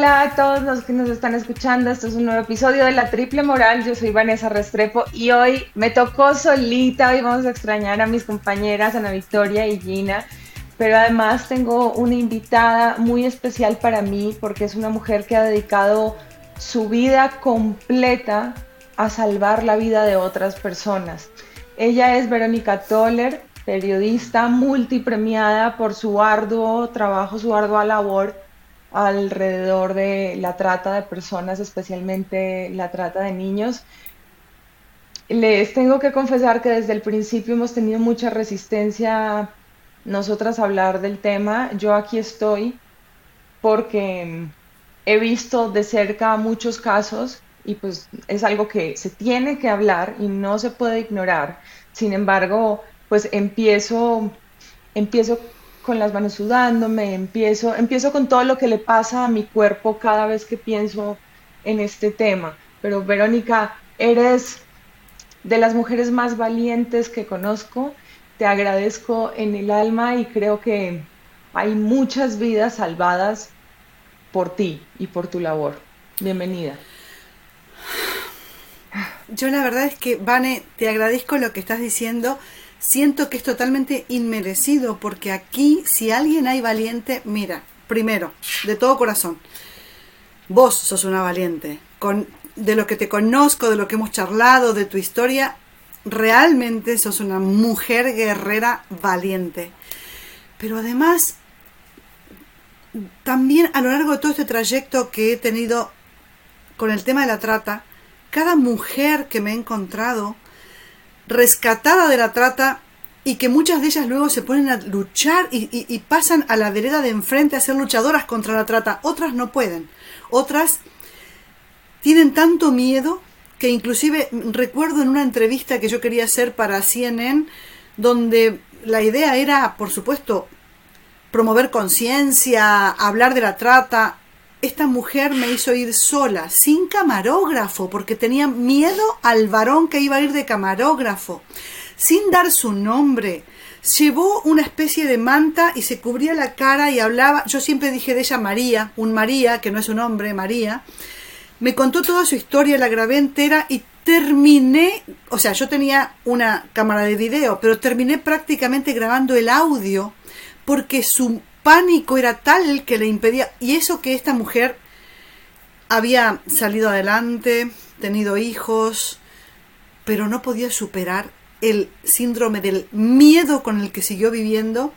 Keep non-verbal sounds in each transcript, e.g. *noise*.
Hola, a todos los que nos están escuchando. Esto es un nuevo episodio de La Triple Moral. Yo soy Vanessa Restrepo y hoy me tocó solita. Hoy vamos a extrañar a mis compañeras Ana Victoria y Gina. Pero además tengo una invitada muy especial para mí porque es una mujer que ha dedicado su vida completa a salvar la vida de otras personas. Ella es Verónica Toller, periodista multipremiada por su arduo trabajo, su ardua labor alrededor de la trata de personas, especialmente la trata de niños. Les tengo que confesar que desde el principio hemos tenido mucha resistencia nosotras a hablar del tema. Yo aquí estoy porque he visto de cerca muchos casos y pues es algo que se tiene que hablar y no se puede ignorar. Sin embargo, pues empiezo, empiezo con las manos sudándome, empiezo, empiezo con todo lo que le pasa a mi cuerpo cada vez que pienso en este tema. Pero Verónica, eres de las mujeres más valientes que conozco, te agradezco en el alma y creo que hay muchas vidas salvadas por ti y por tu labor. Bienvenida. Yo la verdad es que, Vane, te agradezco lo que estás diciendo siento que es totalmente inmerecido porque aquí si alguien hay valiente, mira, primero, de todo corazón, vos sos una valiente. Con, de lo que te conozco, de lo que hemos charlado, de tu historia, realmente sos una mujer guerrera valiente. Pero además, también a lo largo de todo este trayecto que he tenido con el tema de la trata, cada mujer que me he encontrado, rescatada de la trata y que muchas de ellas luego se ponen a luchar y, pasan a la vereda de enfrente a ser luchadoras contra la trata. Otras no pueden. Otras tienen tanto miedo que inclusive recuerdo en una entrevista que yo quería hacer para CNN, donde la idea era, por supuesto, promover conciencia, hablar de la trata, esta mujer me hizo ir sola, sin camarógrafo, porque tenía miedo al varón que iba a ir de camarógrafo, sin dar su nombre. Llevó una especie de manta y se cubría la cara y hablaba. Yo siempre dije de ella María, un María, que no es un hombre, María. Me contó toda su historia, la grabé entera y terminé, o sea, yo tenía una cámara de video, pero terminé prácticamente grabando el audio porque su pánico era tal que le impedía, y eso que esta mujer había salido adelante, tenido hijos, pero no podía superar el síndrome del miedo con el que siguió viviendo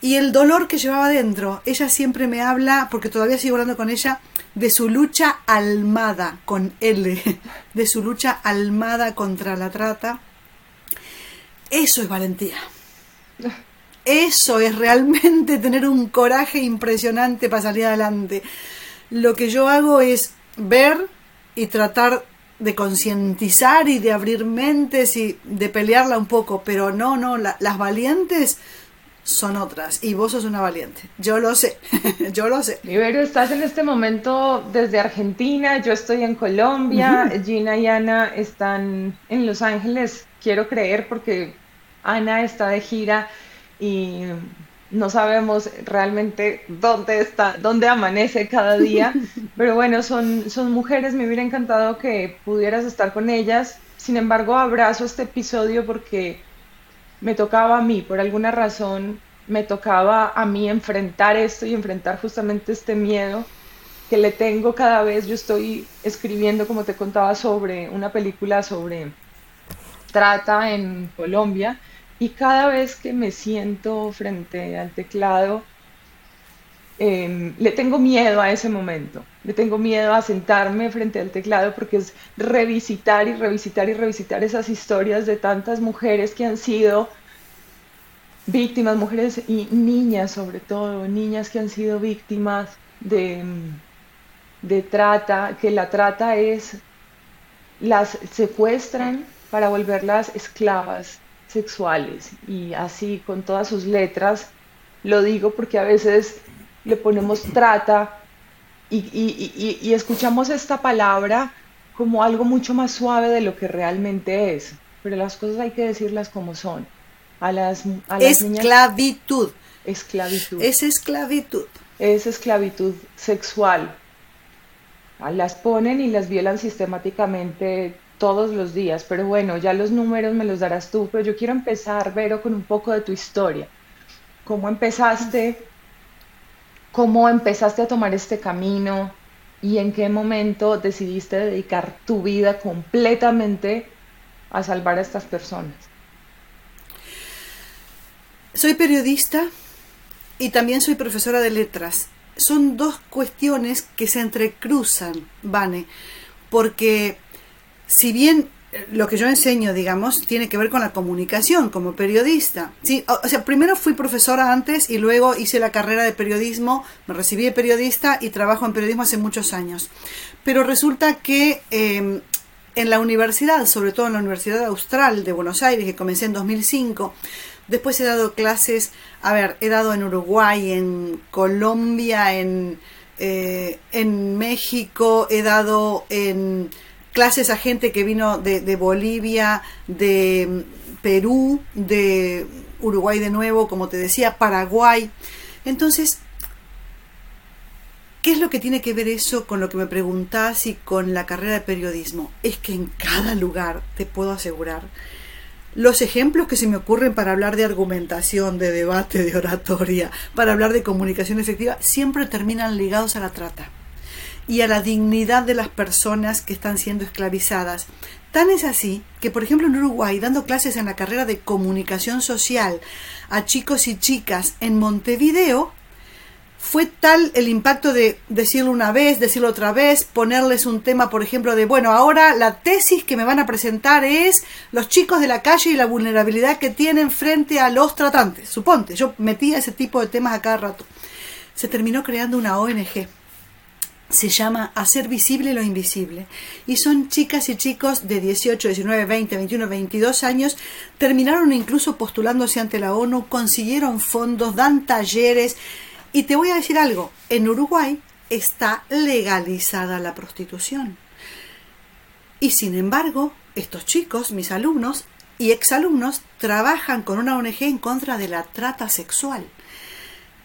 y el dolor que llevaba dentro. Ella siempre me habla, porque todavía sigo hablando con ella, de su lucha almada con L, *laughs* de su lucha almada contra la trata. Eso es valentía. *laughs* Eso es realmente *laughs* tener un coraje impresionante para salir adelante. Lo que yo hago es ver y tratar de concientizar y de abrir mentes y de pelearla un poco, pero no, no, las valientes son otras y vos sos una valiente. Yo lo sé, *laughs* yo lo sé. Liberio, estás en este momento desde Argentina, yo estoy en Colombia, *laughs* Gina y Ana están en Los Ángeles, quiero creer porque Ana está de gira y no sabemos realmente dónde está, dónde amanece cada día, *laughs* pero bueno, son, son mujeres, me hubiera encantado que pudieras estar con ellas, sin embargo abrazo este episodio porque me tocaba a mí, por alguna razón me tocaba a mí enfrentar esto y enfrentar justamente este miedo que le tengo cada vez, yo estoy escribiendo, como te contaba, sobre una película sobre trata en Colombia, y cada vez que me siento frente al teclado, em, le tengo miedo a ese momento, le tengo miedo a sentarme frente al teclado porque es revisitar y revisitar y revisitar esas historias de tantas mujeres que han sido víctimas, mujeres y niñas sobre todo, niñas que han sido víctimas de, de trata, que la trata es, las secuestran para volverlas esclavas sexuales y así con todas sus letras. Lo digo porque a veces le ponemos trata y, escuchamos esta palabra como algo mucho más suave de lo que realmente es. Pero las cosas hay que decirlas como son. A las, esclavitud. esclavitud. Es esclavitud. es esclavitud sexual. Las ponen y las violan sistemáticamente todos los días, pero bueno, ya los números me los darás tú, pero yo quiero empezar, Vero, con un poco de tu historia. ¿Cómo empezaste? ¿Cómo empezaste a tomar este camino? ¿Y en qué momento decidiste dedicar tu vida completamente a salvar a estas personas? Soy periodista y también soy profesora de letras. Son dos cuestiones que se entrecruzan, Vane, porque si bien lo que yo enseño, digamos, tiene que ver con la comunicación como periodista. Sí, o, sea, primero fui profesora antes y luego hice la carrera de periodismo, me recibí de periodista y trabajo en periodismo hace muchos años. Pero resulta que em, en la universidad, sobre todo en la Universidad Austral de Buenos Aires, que comencé en 2005, después he dado clases, a ver, he dado en Uruguay, en Colombia, en, eh, en México, he dado en clases a gente que vino de, Bolivia, de mm, Perú, de Uruguay de nuevo, como te decía, Paraguay. Entonces, ¿qué es lo que tiene que ver eso con lo que me preguntás y con la carrera de periodismo? Es que en cada lugar, te puedo asegurar, los ejemplos que se me ocurren para hablar de argumentación, de debate, de oratoria, para hablar de comunicación efectiva, siempre terminan ligados a la trata y a la dignidad de las personas que están siendo esclavizadas. Tan es así que, por ejemplo, en Uruguay, dando clases en la carrera de comunicación social a chicos y chicas en Montevideo, fue tal el impacto de decirlo una vez, decirlo otra vez, ponerles un tema, por ejemplo, de, bueno, ahora la tesis que me van a presentar es los chicos de la calle y la vulnerabilidad que tienen frente a los tratantes. Suponte, yo metía ese tipo de temas a cada rato. Se terminó creando una ONG se llama Hacer visible lo invisible. Y son chicas y chicos de 18, 19, 20, 21, 22 años, terminaron incluso postulándose ante la ONU, consiguieron fondos, dan talleres. Y te voy a decir algo, en Uruguay está legalizada la prostitución. Y sin embargo, estos chicos, mis alumnos y exalumnos, trabajan con una ONG en contra de la trata sexual.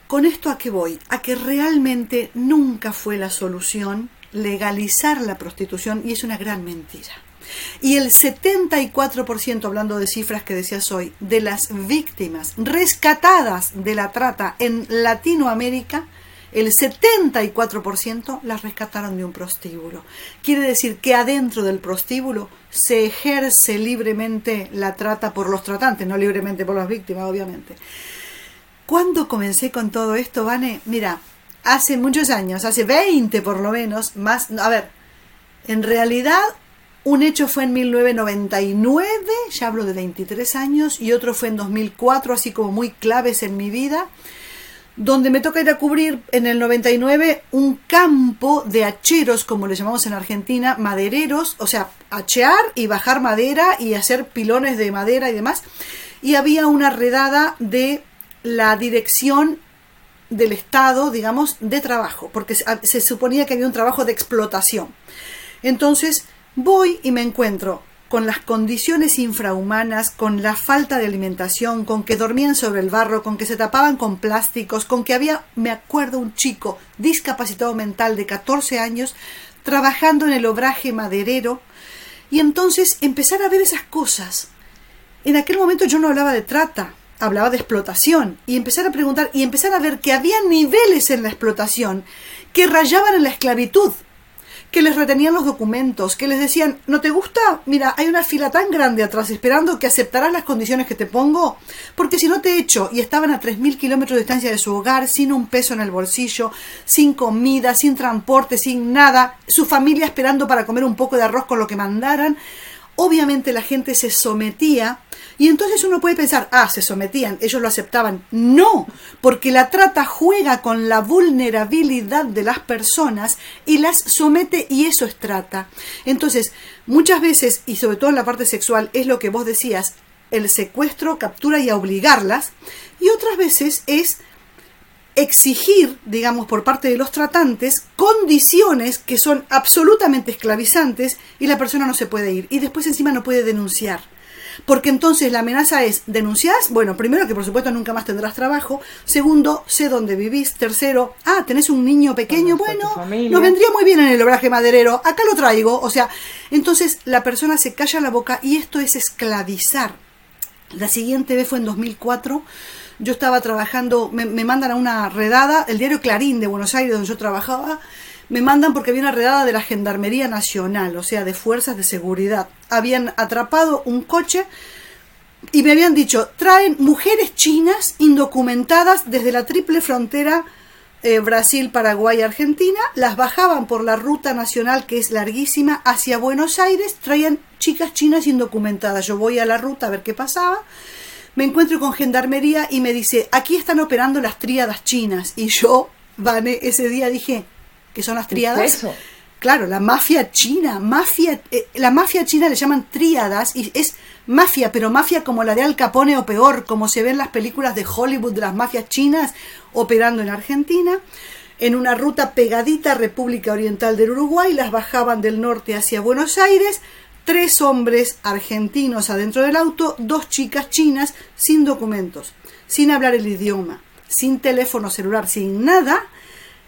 ¿Con esto a qué voy? A que realmente nunca fue la solución legalizar la prostitución y es una gran mentira. Y el 74%, hablando de cifras que decías hoy, de las víctimas rescatadas de la trata en Latinoamérica, el 74% las rescataron de un prostíbulo. Quiere decir que adentro del prostíbulo se ejerce libremente la trata por los tratantes, no libremente por las víctimas, obviamente. ¿Cuándo comencé con todo esto, Vane? Mira, hace muchos años, hace 20 por lo menos, más, a ver, en realidad un hecho fue en 1999, ya hablo de 23 años, y otro fue en 2004, así como muy claves en mi vida, donde me toca ir a cubrir en el 99 un campo de hacheros, como le llamamos en Argentina, madereros, o sea, hachear y bajar madera y hacer pilones de madera y demás. Y había una redada de la dirección del Estado, digamos, de trabajo, porque se suponía que había un trabajo de explotación. Entonces voy y me encuentro con las condiciones infrahumanas, con la falta de alimentación, con que dormían sobre el barro, con que se tapaban con plásticos, con que había, me acuerdo, un chico discapacitado mental de 14 años trabajando en el obraje maderero, y entonces empezar a ver esas cosas. En aquel momento yo no hablaba de trata, hablaba de explotación y empezar a preguntar y empezar a ver que había niveles en la explotación que rayaban en la esclavitud, que les retenían los documentos, que les decían, ¿no te gusta? Mira, hay una fila tan grande atrás esperando que aceptarás las condiciones que te pongo, porque si no te echo y estaban a 3.000 kilómetros de distancia de su hogar, sin un peso en el bolsillo, sin comida, sin transporte, sin nada, su familia esperando para comer un poco de arroz con lo que mandaran, obviamente la gente se sometía y entonces uno puede pensar, ah, se sometían, ellos lo aceptaban. No, porque la trata juega con la vulnerabilidad de las personas y las somete y eso es trata. Entonces, muchas veces, y sobre todo en la parte sexual, es lo que vos decías, el secuestro, captura y obligarlas, y otras veces es exigir, digamos, por parte de los tratantes, condiciones que son absolutamente esclavizantes y la persona no se puede ir y después encima no puede denunciar. Porque entonces la amenaza es, ¿denunciás? Bueno, primero que por supuesto nunca más tendrás trabajo. Segundo, sé dónde vivís. Tercero, ah, tenés un niño pequeño. Bueno, nos vendría muy bien en el obraje maderero. Acá lo traigo. O sea, entonces la persona se calla la boca y esto es esclavizar. La siguiente vez fue en 2004 yo estaba trabajando, me, mandan a una redada, el diario Clarín de Buenos Aires, donde yo trabajaba, me mandan porque había una redada de la Gendarmería Nacional, o sea, de fuerzas de seguridad. Habían atrapado un coche y me habían dicho, traen mujeres chinas indocumentadas desde la triple frontera eh, Brasil, Paraguay, Argentina, las bajaban por la ruta nacional que es larguísima hacia Buenos Aires, traían chicas chinas indocumentadas. Yo voy a la ruta a ver qué pasaba me encuentro con gendarmería y me dice, aquí están operando las tríadas chinas. Y yo, Vane, ese día dije, ¿qué son las tríadas? eso? Claro, la mafia china, mafia, eh, la mafia china le llaman tríadas y es mafia, pero mafia como la de Al Capone o peor, como se ve en las películas de Hollywood de las mafias chinas operando en Argentina. En una ruta pegadita a República Oriental del Uruguay, las bajaban del norte hacia Buenos Aires, tres hombres argentinos adentro del auto, dos chicas chinas sin documentos, sin hablar el idioma, sin teléfono celular, sin nada.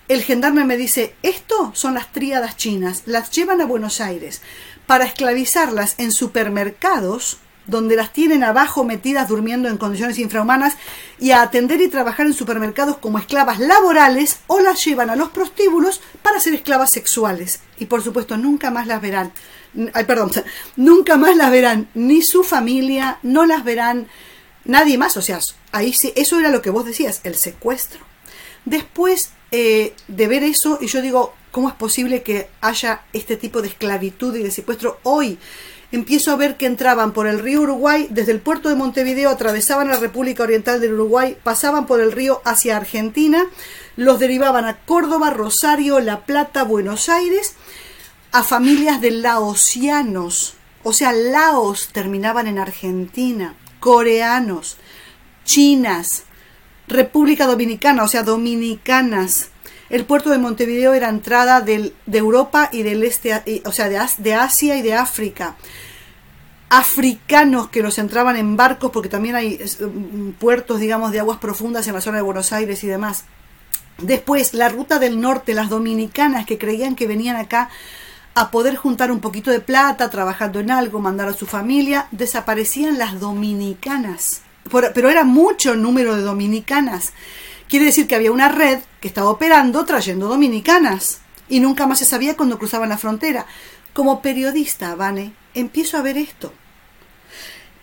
El gendarme me dice, esto son las tríadas chinas, las llevan a Buenos Aires para esclavizarlas en supermercados donde las tienen abajo metidas durmiendo en condiciones infrahumanas y a atender y trabajar en supermercados como esclavas laborales o las llevan a los prostíbulos para ser esclavas sexuales. Y por supuesto nunca más las verán ay, perdón, *laughs* nunca más las verán ni su familia, no las verán nadie más. O sea, ahí sí, eso era lo que vos decías, el secuestro. Después eh, de ver eso, y yo digo, ¿cómo es posible que haya este tipo de esclavitud y de secuestro hoy? Empiezo a ver que entraban por el río Uruguay, desde el puerto de Montevideo, atravesaban la República Oriental del Uruguay, pasaban por el río hacia Argentina, los derivaban a Córdoba, Rosario, La Plata, Buenos Aires, a familias de laosianos, o sea, laos terminaban en Argentina, coreanos, chinas, República Dominicana, o sea, dominicanas. El puerto de Montevideo era entrada de Europa y del este, o sea, de, de Asia y de África. Africanos que los entraban en barcos, porque también hay mm, puertos, digamos, de aguas profundas en la zona de Buenos Aires y demás. Después, la ruta del norte, las dominicanas que creían que venían acá a poder juntar un poquito de plata trabajando en algo, mandar a su familia, desaparecían las dominicanas. Pero era mucho número de dominicanas. Quiere decir que había una red que estaba operando trayendo dominicanas y nunca más se sabía cuando cruzaban la frontera. Como periodista, Vane, empiezo a ver esto.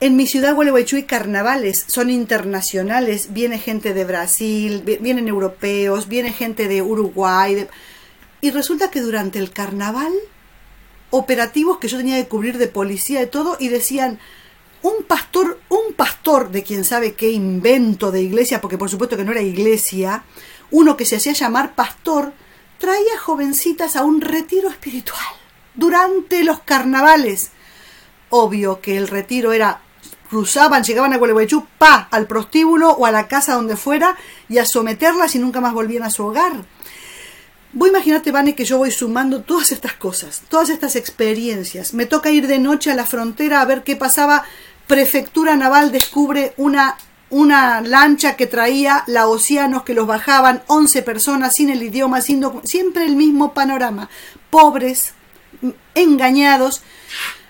En mi ciudad, Gualeguaychú, carnavales, son internacionales, viene gente de Brasil, vienen europeos, viene gente de Uruguay, y resulta que durante el carnaval operativos que yo tenía que cubrir de policía y todo, y decían, un pastor, un pastor de quien sabe qué invento de iglesia, porque por supuesto que no era iglesia, uno que se hacía llamar pastor, traía jovencitas a un retiro espiritual durante los carnavales. Obvio que el retiro era cruzaban, llegaban a Gualeguaychú, pa, al prostíbulo o a la casa donde fuera y a someterlas y nunca más volvían a su hogar. Vos imaginate, Vane, que yo voy sumando todas estas cosas, todas estas experiencias. Me toca ir de noche a la frontera a ver qué pasaba. Prefectura Naval descubre una, una lancha que traía laosianos que los bajaban, 11 personas sin el idioma, sin siempre el mismo panorama. Pobres, engañados.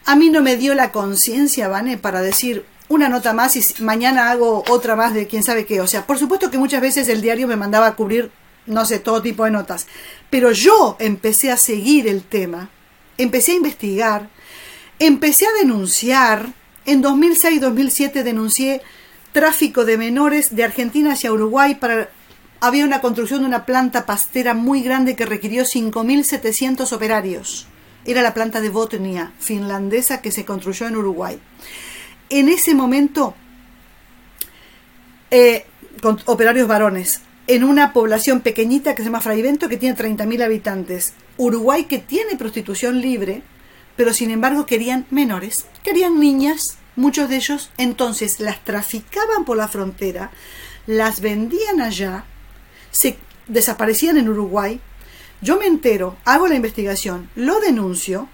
A mí no me dio la conciencia, Vane, para decir una nota más y mañana hago otra más de quién sabe qué. O sea, por supuesto que muchas veces el diario me mandaba a cubrir no sé, todo tipo de notas. Pero yo empecé a seguir el tema, empecé a investigar, empecé a denunciar. En 2006-2007 denuncié tráfico de menores de Argentina hacia Uruguay para había una construcción de una planta pastera muy grande que requirió 5.700 operarios. Era la planta de Botnia, finlandesa, que se construyó en Uruguay. En ese momento, eh, con operarios varones, en una población pequeñita que se llama Fraivento, que tiene 30.000 habitantes. Uruguay, que tiene prostitución libre, pero sin embargo querían menores, querían niñas, muchos de ellos, entonces las traficaban por la frontera, las vendían allá, se desaparecían en Uruguay. Yo me entero, hago la investigación, lo denuncio,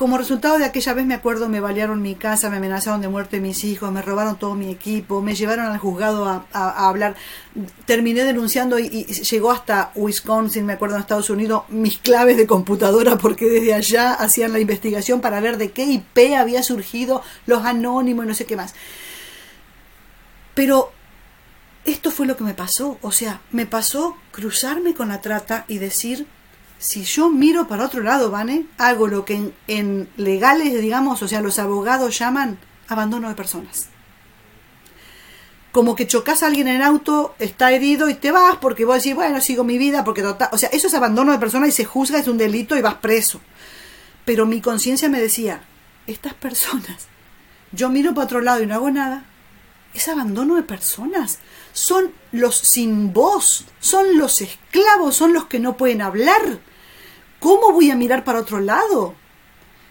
como resultado de aquella vez me acuerdo me balearon mi casa, me amenazaron de muerte mis hijos, me robaron todo mi equipo, me llevaron al juzgado a, hablar, terminé denunciando y, y, llegó hasta Wisconsin, me acuerdo en Estados Unidos, mis claves de computadora porque desde allá hacían la investigación para ver de qué IP había surgido los anónimos y no sé qué más. Pero esto fue lo que me pasó, o sea, me pasó cruzarme con la trata y decir, si yo miro para otro lado, Vane, hago lo que en, legales, digamos, o sea, los abogados llaman abandono de personas. Como que chocas a alguien en auto, está herido y te vas porque vos decís, bueno, sigo mi vida, porque. O sea, eso es abandono de personas y se juzga, es un delito y vas preso. Pero mi conciencia me decía, estas personas, yo miro para otro lado y no hago nada, es abandono de personas son los sin voz, son los esclavos, son los que no pueden hablar. ¿Cómo voy a mirar para otro lado?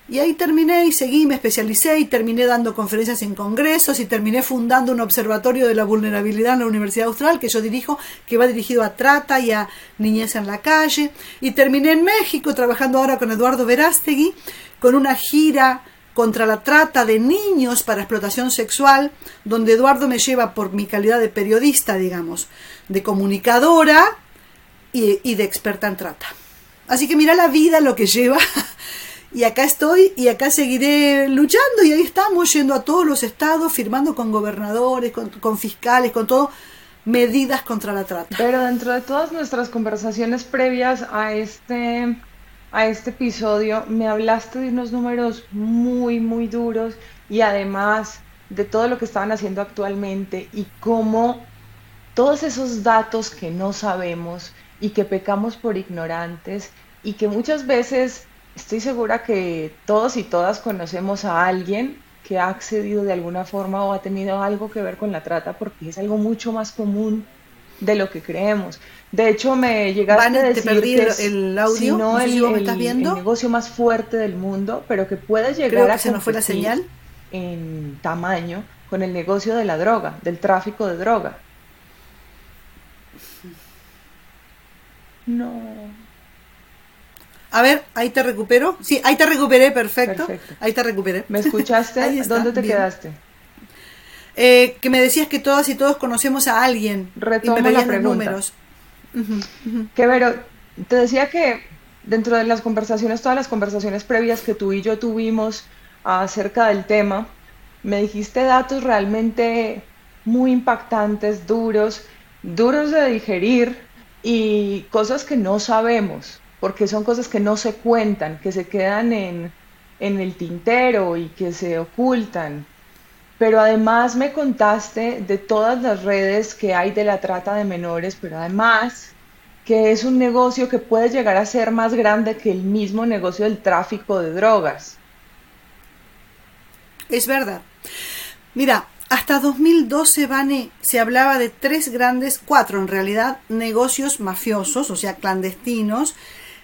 Y ahí terminé y seguí, me especialicé y terminé dando conferencias en congresos y terminé fundando un observatorio de la vulnerabilidad en la Universidad Austral que yo dirijo, que va dirigido a trata y a niñez en la calle. Y terminé en México trabajando ahora con Eduardo Verástegui con una gira contra la trata de niños para explotación sexual, donde Eduardo me lleva por mi calidad de periodista, digamos, de comunicadora y, y de experta en trata. Así que mira la vida lo que lleva. *laughs* Y acá estoy y acá seguiré luchando y ahí estamos yendo a todos los estados, firmando con gobernadores, con, fiscales, con todo, medidas contra la trata. Pero dentro de todas nuestras conversaciones previas a este, a este episodio, me hablaste de unos números muy, muy duros y además de todo lo que estaban haciendo actualmente y cómo todos esos datos que no sabemos y que pecamos por ignorantes y que muchas veces estoy segura que todos y todas conocemos a alguien que ha accedido de alguna forma o ha tenido algo que ver con la trata porque es algo mucho más común de lo que creemos. De hecho, me llegaste a decir que el, audio, no, el, negocio más fuerte del mundo, pero que puede llegar a se nos fue la señal en tamaño con el negocio de la droga, del tráfico de droga. No. A ver, ahí te recupero. Sí, ahí te recuperé, perfecto. Ahí te recuperé. ¿Me escuchaste? *laughs* ¿Dónde te quedaste? Eh, que me decías que todas y todos conocemos a alguien. Retomo y me la pregunta. números. Que pero te decía que dentro de las conversaciones, todas las conversaciones previas que tú y yo tuvimos acerca del tema, me dijiste datos realmente muy impactantes, duros, duros de digerir, y cosas que no sabemos, porque son cosas que no se cuentan, que se quedan en, en el tintero y que se ocultan. Pero además me contaste de todas las redes que hay de la trata de menores, pero además que es un negocio que puede llegar a ser más grande que el mismo negocio del tráfico de drogas. Es verdad. Mira, hasta 2012, Vane, se hablaba de tres grandes, cuatro en realidad, negocios mafiosos, o sea, clandestinos,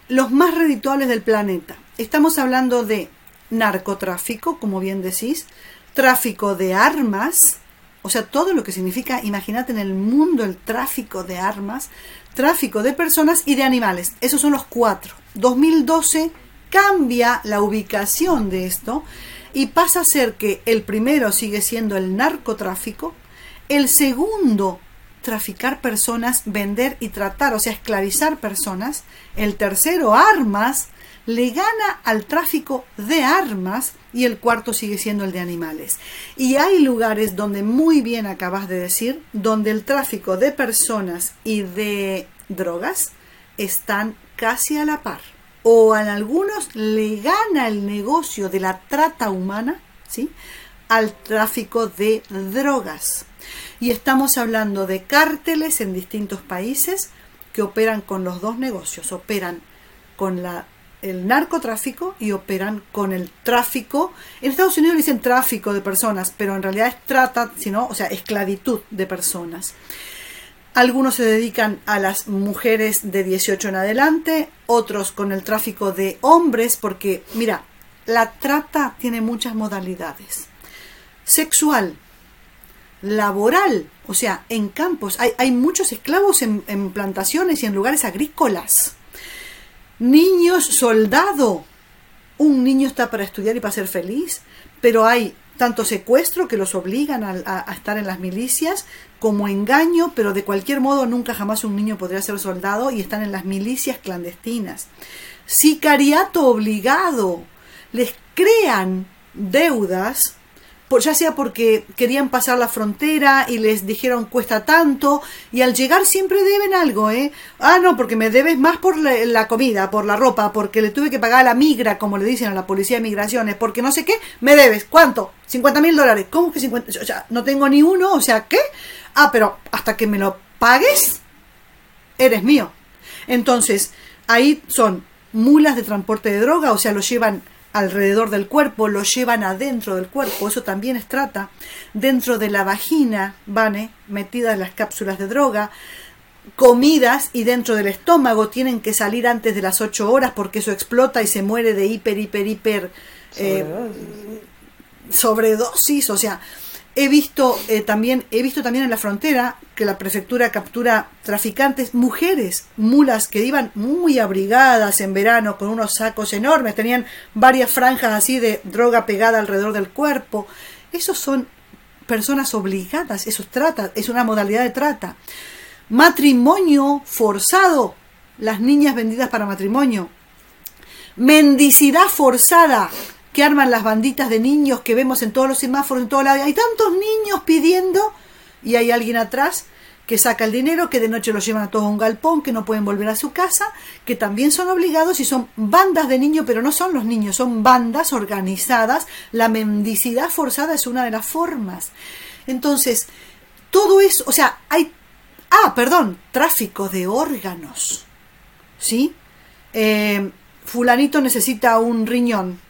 los más redituables del planeta. Estamos hablando de narcotráfico, como bien decís, tráfico de armas, o sea, todo lo que significa, imagínate en el mundo el tráfico de armas, tráfico de personas y de animales. Esos son los cuatro. 2012 cambia la ubicación de esto y pasa a ser que el primero sigue siendo el narcotráfico, el segundo traficar personas, vender y tratar, o sea, esclavizar personas, el tercero armas, le gana al tráfico de armas y el cuarto sigue siendo el de animales. Y hay lugares donde muy bien acabas de decir, donde el tráfico de personas y de drogas están casi a la par o a algunos le gana el negocio de la trata humana, ¿sí? al tráfico de drogas. Y estamos hablando de cárteles en distintos países que operan con los dos negocios, operan con la, el narcotráfico y operan con el tráfico. En Estados Unidos dicen tráfico de personas, pero en realidad es trata, sino, o sea, esclavitud de personas. Algunos se dedican a las mujeres de 18 en adelante, otros con el tráfico de hombres, porque mira, la trata tiene muchas modalidades. Sexual, laboral, o sea, en campos. Hay, muchos esclavos en, plantaciones y en lugares agrícolas. Niños soldado, un niño está para estudiar y para ser feliz, pero hay tanto secuestro que los obligan a, estar en las milicias, como engaño, pero de cualquier modo nunca jamás un niño podría ser soldado y están en las milicias clandestinas. Sicariato obligado. Les crean deudas ya sea porque querían pasar la frontera y les dijeron cuesta tanto y al llegar siempre deben algo, ¿eh? Ah, no, porque me debes más por la, comida, por la ropa, porque le tuve que pagar a la migra, como le dicen a la policía de migraciones, porque no sé qué, me debes. ¿Cuánto? 50 mil dólares. ¿Cómo que 50? O sea, no tengo ni uno, o sea, ¿qué? Ah, pero hasta que me lo pagues, eres mío. Entonces, ahí son mulas de transporte de droga, o sea, lo llevan alrededor del cuerpo, lo llevan adentro del cuerpo, eso también es trata, dentro de la vagina, van metidas las cápsulas de droga, comidas y dentro del estómago tienen que salir antes de las 8 horas porque eso explota y se muere de hiper, hiper, hiper eh, sobredosis, o sea, He visto eh, también, he visto también en la frontera que la prefectura captura traficantes, mujeres, mulas que iban muy abrigadas en verano con unos sacos enormes, tenían varias franjas así de droga pegada alrededor del cuerpo. Esos son personas obligadas, eso es trata, es una modalidad de trata. Matrimonio forzado, las niñas vendidas para matrimonio. Mendicidad forzada, que arman las banditas de niños que vemos en todos los semáforos, en todo lado. Hay tantos niños pidiendo y hay alguien atrás que saca el dinero, que de noche los llevan a todos a un galpón, que no pueden volver a su casa, que también son obligados y son bandas de niños, pero no son los niños, son bandas organizadas. La mendicidad forzada es una de las formas. Entonces, todo eso, o sea, hay... Ah, perdón, tráfico de órganos. ¿Sí? Eh, fulanito necesita un riñón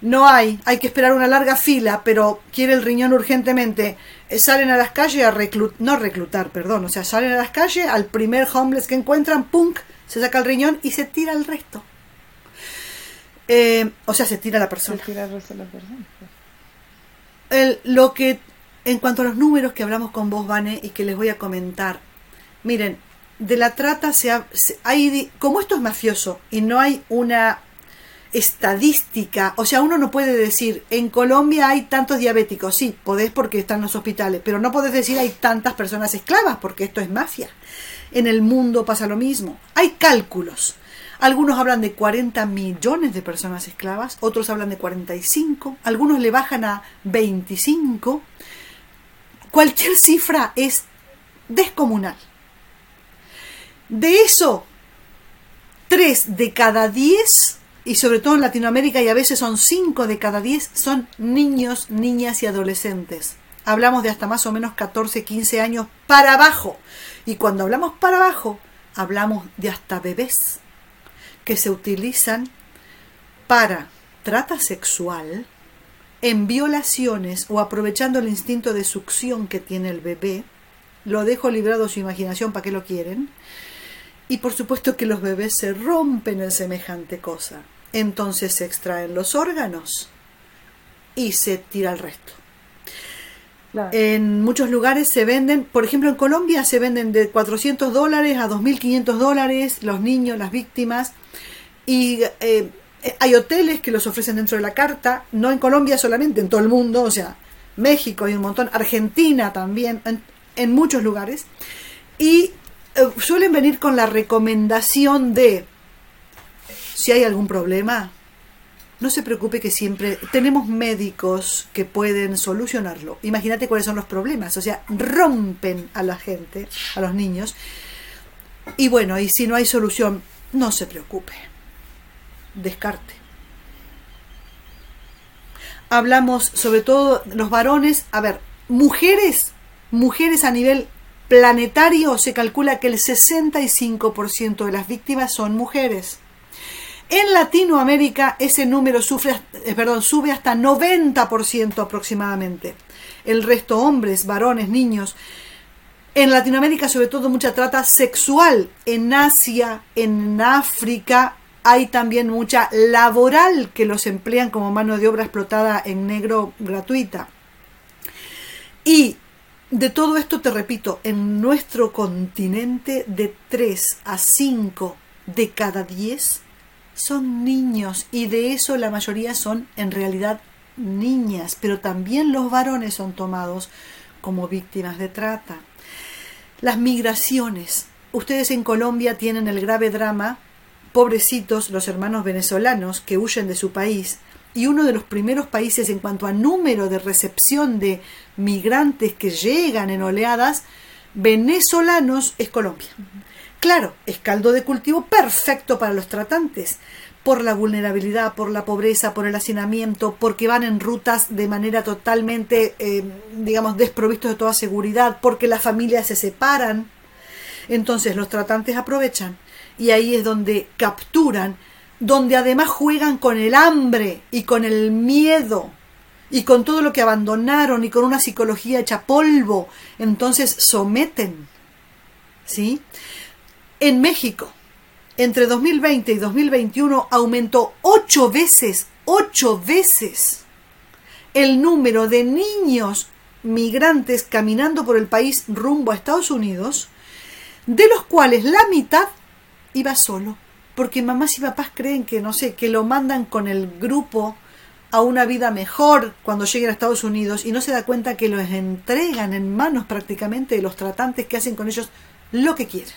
no hay, hay que esperar una larga fila, pero quiere el riñón urgentemente, eh, salen a las calles a reclutar, no reclutar, perdón, o sea, salen a las calles, al primer homeless que encuentran, punk, se saca el riñón y se tira el resto. Eh, o sea, se tira la persona. Se tira el resto de la persona. El, lo que, en cuanto a los números que hablamos con vos, Vane, y que les voy a comentar, miren, de la trata se, ha, hay, como esto es mafioso y no hay una estadística, o sea, uno no puede decir, en Colombia hay tantos diabéticos, sí, podés porque están los hospitales, pero no podés decir hay tantas personas esclavas porque esto es mafia. En el mundo pasa lo mismo. Hay cálculos. Algunos hablan de 40 millones de personas esclavas, otros hablan de 45, algunos le bajan a 25. Cualquier cifra es descomunal. De eso, 3 de cada 10 y sobre todo en Latinoamérica y a veces son 5 de cada 10 son niños, niñas y adolescentes. Hablamos de hasta más o menos 14, 15 años para abajo. Y cuando hablamos para abajo, hablamos de hasta bebés que se utilizan para trata sexual, en violaciones o aprovechando el instinto de succión que tiene el bebé. Lo dejo librado a su imaginación para que lo quieren y por supuesto que los bebés se rompen en semejante cosa. Entonces se extraen los órganos y se tira el resto. En muchos lugares se venden, por ejemplo en Colombia se venden de 400 dólares a 2.500 dólares los niños, las víctimas. Y eh, hay hoteles que los ofrecen dentro de la carta, no en Colombia solamente, en todo el mundo, o sea, México hay un montón, Argentina también, en, en muchos lugares. Y eh, suelen venir con la recomendación de, si hay algún problema, no se preocupe que siempre tenemos médicos que pueden solucionarlo. Imagínate cuáles son los problemas, o sea, rompen a la gente, a los niños. Y bueno, y si no hay solución, no se preocupe. Descarte. Hablamos sobre todo los varones, a ver, mujeres, mujeres a nivel planetario se calcula que el 65% de las víctimas son mujeres. En Latinoamérica ese número sufre, eh, sube hasta 90% aproximadamente. El resto hombres, varones, niños. En Latinoamérica sobre todo mucha trata sexual. En Asia, en África hay también mucha laboral que los emplean como mano de obra explotada en negro gratuita. Y de todo esto te repito, en nuestro continente de 3 a 5 de cada 10 son niños y de eso la mayoría son en realidad niñas, pero también los varones son tomados como víctimas de trata. Las migraciones. Ustedes en Colombia tienen el grave drama, pobrecitos los hermanos venezolanos que huyen de su país, y uno de los primeros países en cuanto a número de recepción de migrantes que llegan en oleadas venezolanos es Colombia. Claro, es caldo de cultivo perfecto para los tratantes, por la vulnerabilidad, por la pobreza, por el hacinamiento, porque van en rutas de manera totalmente, eh, digamos, desprovistos de toda seguridad, porque las familias se separan. Entonces los tratantes aprovechan y ahí es donde capturan, donde además juegan con el hambre y con el miedo y con todo lo que abandonaron y con una psicología hecha polvo, entonces someten. ¿Sí? En México, entre 2020 y 2021 aumentó ocho veces, ocho veces el número de niños migrantes caminando por el país rumbo a Estados Unidos, de los cuales la mitad iba solo, porque mamás y papás creen que, no sé, que lo mandan con el grupo a una vida mejor cuando lleguen a Estados Unidos y no se da cuenta que los entregan en manos prácticamente de los tratantes que hacen con ellos lo que quieren.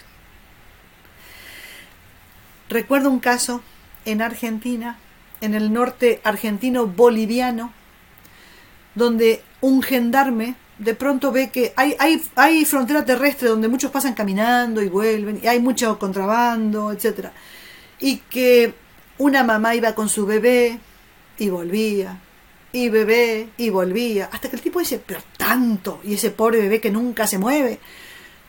Recuerdo un caso en Argentina, en el norte argentino boliviano, donde un gendarme de pronto ve que hay, hay, hay frontera terrestre donde muchos pasan caminando y vuelven, y hay mucho contrabando, etc. Y que una mamá iba con su bebé y volvía, y bebé y volvía, hasta que el tipo dice, pero tanto, y ese pobre bebé que nunca se mueve,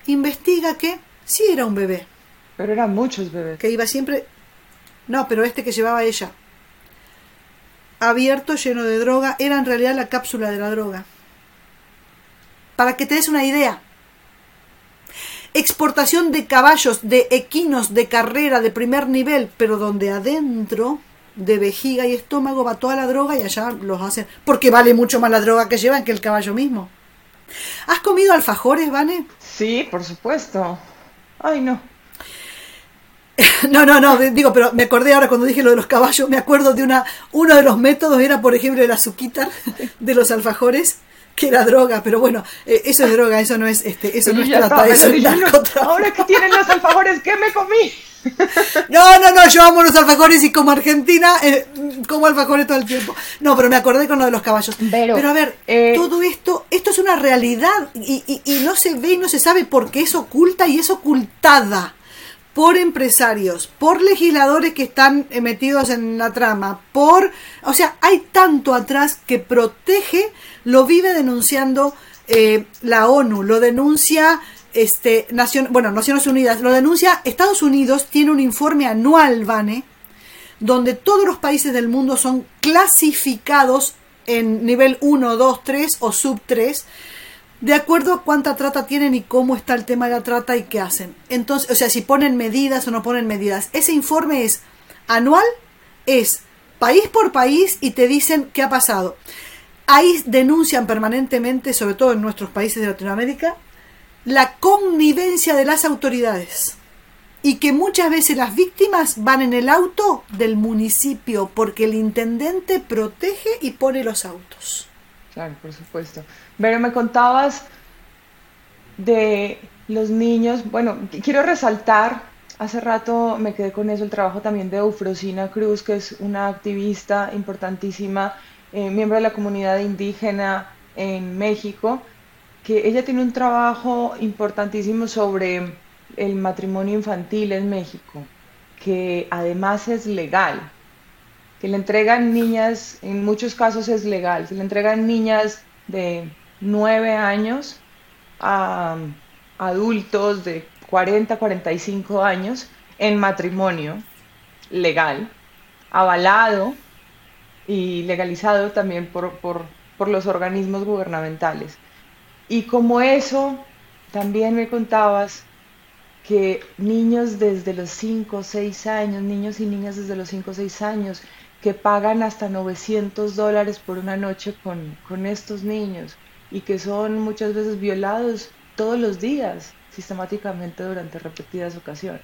investiga que sí era un bebé, pero eran muchos bebés. Que iba siempre. No, pero este que llevaba ella. Abierto, lleno de droga, era en realidad la cápsula de la droga. Para que te des una idea. Exportación de caballos, de equinos, de carrera, de primer nivel, pero donde adentro, de vejiga y estómago, va toda la droga y allá los hacen. Porque vale mucho más la droga que llevan que el caballo mismo. ¿Has comido alfajores, Vane? Sí, por supuesto. Ay, no. *laughs* No, no, no, digo, pero me acordé ahora cuando dije lo de los caballos, me acuerdo de una, uno de los métodos era, por ejemplo, el azuquita de los alfajores, que era droga, pero bueno, eh, eso es droga, eso no es, este, eso no es trata, eso es Ahora que tienen los alfajores, ¿qué me comí? *laughs* No, no, no, yo amo los alfajores y como Argentina eh, como alfajores todo el tiempo. No, pero me acordé con lo de los caballos. Pero, a ver, eh, todo esto, esto es una realidad y, y, y no se ve y no se sabe por qué es oculta y es ocultada por empresarios, por legisladores que están metidos en la trama, por, o sea, hay tanto atrás que protege, lo vive denunciando eh, la ONU, lo denuncia este, Nación, bueno, Naciones Unidas, lo denuncia Estados Unidos, tiene un informe anual, Vane, donde todos los países del mundo son clasificados en nivel 1, 2, 3 o sub 3 de acuerdo a cuánta trata tienen y cómo está el tema de la trata y qué hacen. Entonces, o sea, si ponen medidas o no ponen medidas. Ese informe es anual, es país por país y te dicen qué ha pasado. Ahí denuncian permanentemente, sobre todo en nuestros países de Latinoamérica, la connivencia de las autoridades y que muchas veces las víctimas van en el auto del municipio porque el intendente protege y pone los autos. Claro, por supuesto. Pero me contabas de los niños. Bueno, quiero resaltar, hace rato me quedé con eso, el trabajo también de Eufrosina Cruz, que es una activista importantísima, eh, miembro de la comunidad indígena en México, que ella tiene un trabajo importantísimo sobre el matrimonio infantil en México, que además es legal que le entregan niñas, en muchos casos es legal, se le entregan niñas de 9 años a adultos de 40, 45 años en matrimonio legal, avalado y legalizado también por, por, por los organismos gubernamentales. Y como eso, también me contabas que niños desde los 5 o 6 años, niños y niñas desde los 5 o 6 años, que pagan hasta 900 dólares por una noche con, estos niños y que son muchas veces violados todos los días, sistemáticamente durante repetidas ocasiones.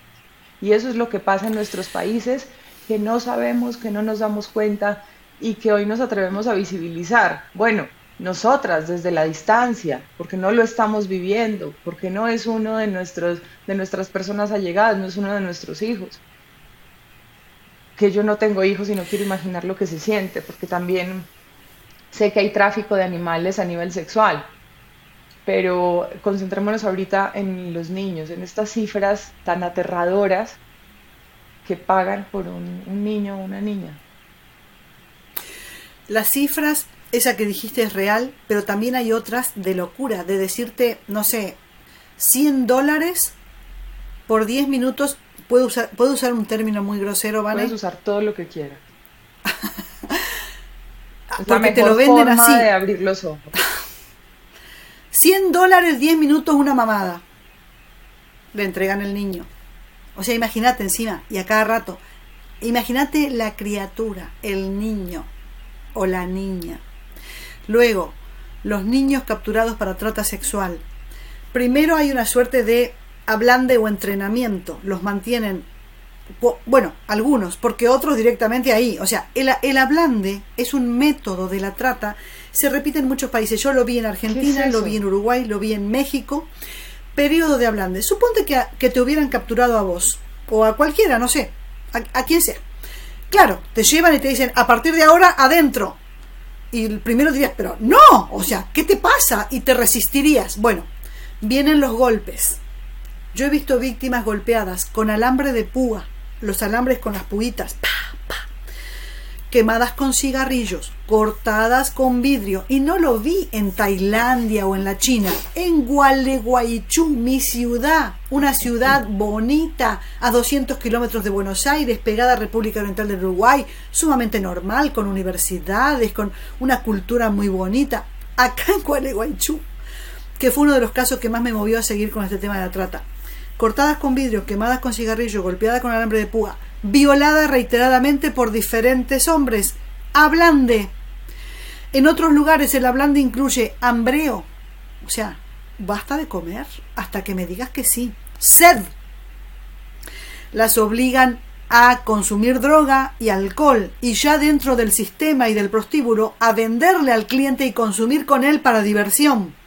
Y eso es lo que pasa en nuestros países que no sabemos, que no nos damos cuenta y que hoy nos atrevemos a visibilizar. Bueno, nosotras desde la distancia, porque no lo estamos viviendo, porque no es uno de, nuestros, de nuestras personas allegadas, no es uno de nuestros hijos. Que yo no tengo hijos y no quiero imaginar lo que se siente, porque también sé que hay tráfico de animales a nivel sexual, pero concentrémonos ahorita en los niños, en estas cifras tan aterradoras que pagan por un, un niño o una niña. Las cifras, esa que dijiste es real, pero también hay otras de locura, de decirte, no sé, 100 dólares por 10 minutos. Puedo usar, puedo usar un término muy grosero, ¿vale? Puedes usar todo lo que quieras. *laughs* Porque te lo venden así. de abrir los ojos. *laughs* 100 dólares 10 minutos una mamada. Le entregan el niño. O sea, imagínate encima, y a cada rato. Imagínate la criatura, el niño o la niña. Luego, los niños capturados para trata sexual. Primero hay una suerte de ablande o entrenamiento. Los mantienen, bueno, algunos, porque otros directamente ahí. O sea, el, el ablande es un método de la trata. Se repite en muchos países. Yo lo vi en Argentina, lo vi en Uruguay, lo vi en México. Periodo de ablande. Suponte que, que te hubieran capturado a vos, o a cualquiera, no sé, a, a quien sea. Claro, te llevan y te dicen, a partir de ahora, adentro. Y el primero dirías, pero no, o sea, ¿qué te pasa? Y te resistirías. Bueno, vienen los golpes. Yo he visto víctimas golpeadas con alambre de púa, los alambres con las puitas, pa, pa, quemadas con cigarrillos, cortadas con vidrio, y no lo vi en Tailandia o en la China, en Gualeguaychú, mi ciudad, una ciudad bonita, a 200 kilómetros de Buenos Aires, pegada a República Oriental del Uruguay, sumamente normal, con universidades, con una cultura muy bonita, acá en Gualeguaychú, que fue uno de los casos que más me movió a seguir con este tema de la trata. Cortadas con vidrio, quemadas con cigarrillo, golpeadas con alambre de púa, violada reiteradamente por diferentes hombres. Ablande. En otros lugares el ablande incluye hambreo. O sea, basta de comer hasta que me digas que sí. Sed. Las obligan a consumir droga y alcohol y ya dentro del sistema y del prostíbulo a venderle al cliente y consumir con él para diversión.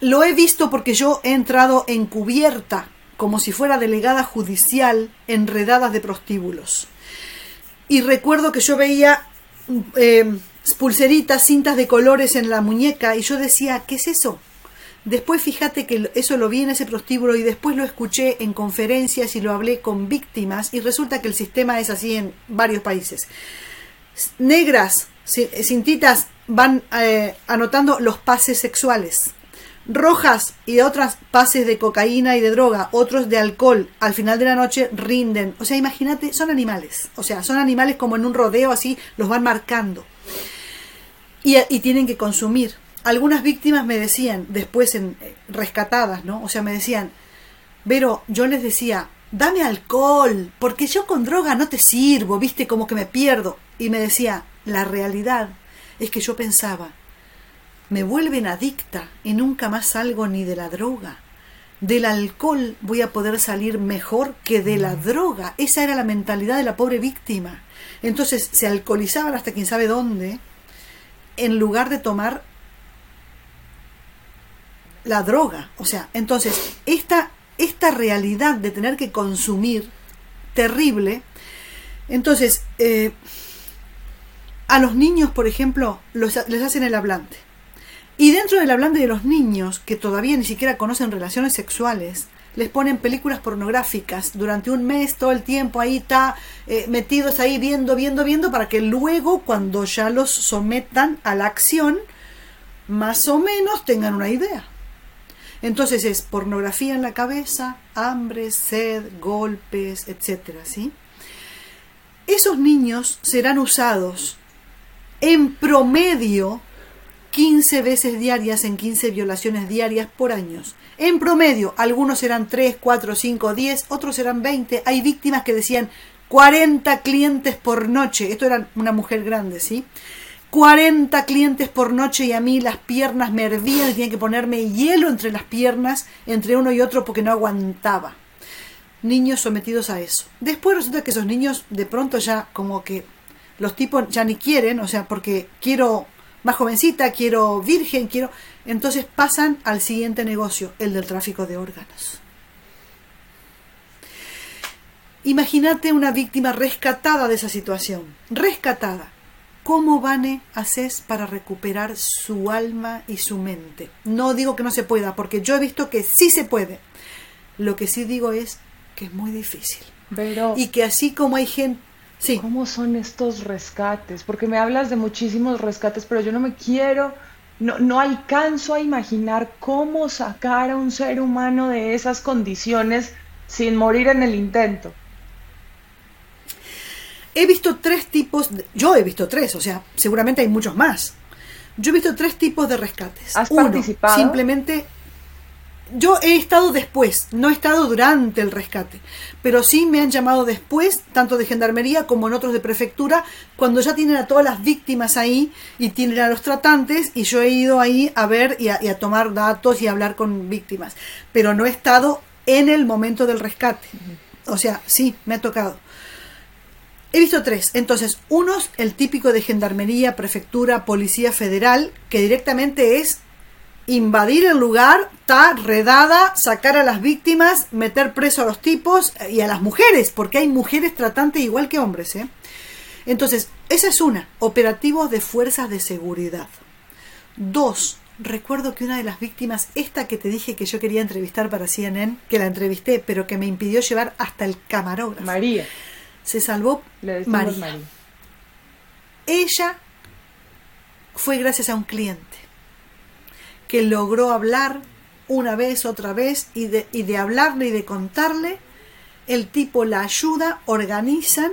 Lo he visto porque yo he entrado encubierta como si fuera delegada judicial enredadas de prostíbulos. Y recuerdo que yo veía eh, pulseritas, cintas de colores en la muñeca y yo decía, ¿qué es eso? Después fíjate que eso lo vi en ese prostíbulo y después lo escuché en conferencias y lo hablé con víctimas y resulta que el sistema es así en varios países. Negras, cintitas, van eh, anotando los pases sexuales rojas y otras pases de cocaína y de droga, otros de alcohol, al final de la noche rinden. O sea, imagínate, son animales. O sea, son animales como en un rodeo así, los van marcando. Y, y tienen que consumir. Algunas víctimas me decían, después en, eh, rescatadas, ¿no? O sea, me decían, pero yo les decía, dame alcohol, porque yo con droga no te sirvo, viste, como que me pierdo. Y me decía, la realidad es que yo pensaba, me vuelven adicta y nunca más salgo ni de la droga. Del alcohol voy a poder salir mejor que de la droga. Esa era la mentalidad de la pobre víctima. Entonces se alcoholizaban hasta quién sabe dónde, en lugar de tomar la droga. O sea, entonces, esta, esta realidad de tener que consumir, terrible, entonces, eh, a los niños, por ejemplo, los, les hacen el hablante. Y dentro del hablante de los niños, que todavía ni siquiera conocen relaciones sexuales, les ponen películas pornográficas durante un mes, todo el tiempo ahí está, eh, metidos ahí viendo, viendo, viendo, para que luego cuando ya los sometan a la acción, más o menos tengan una idea. Entonces es pornografía en la cabeza, hambre, sed, golpes, etcétera, ¿sí? Esos niños serán usados en promedio 15 veces diarias en 15 violaciones diarias por años. En promedio, algunos serán 3, 4, 5, 10, otros serán 20. Hay víctimas que decían 40 clientes por noche. Esto era una mujer grande, ¿sí? 40 clientes por noche y a mí las piernas me hervían tenía que ponerme hielo entre las piernas, entre uno y otro, porque no aguantaba. niños sometidos a eso. Después resulta que esos niños de pronto ya como que los tipos ya ni quieren, o sea, porque quiero más jovencita, quiero virgen, quiero... Entonces pasan al siguiente negocio, el del tráfico de órganos. Imagínate una víctima rescatada de esa situación, rescatada. ¿Cómo Vane haces para recuperar su alma y su mente? No digo que no se pueda, porque yo he visto que sí se puede. Lo que sí digo es que es muy difícil. Pero, y que así como hay gente... Sí. ¿Cómo son estos rescates? Porque me hablas de muchísimos rescates, pero yo no me quiero, no, no alcanzo a imaginar cómo sacar a un ser humano de esas condiciones sin morir en el intento. He visto tres tipos, yo he visto tres, o sea, seguramente hay muchos más. Yo he visto tres tipos de rescates. ¿Has participado? Simplemente yo he estado después, no he estado durante el rescate, pero sí me han llamado después, tanto de gendarmería como en otros de prefectura, cuando ya tienen a todas las víctimas ahí y tienen a los tratantes y yo he ido ahí a ver y a, tomar datos y a hablar con víctimas, pero no he estado en el momento del rescate. O sea, sí, me ha tocado. He visto tres. Entonces, unos, el típico de gendarmería, prefectura, policía federal, que directamente es invadir el lugar, está redada, sacar a las víctimas, meter preso a los tipos y a las mujeres, porque hay mujeres tratantes igual que hombres. ¿eh? Entonces, esa es una, operativos de fuerzas de seguridad. Dos, recuerdo que una de las víctimas, esta que te dije que yo quería entrevistar para CNN, que la entrevisté, pero que me impidió llevar hasta el camarógrafo. María. Se salvó María. María. Ella fue gracias a un cliente que logró hablar una vez, otra vez, y de, y de hablarle y de contarle, el tipo la ayuda, organizan,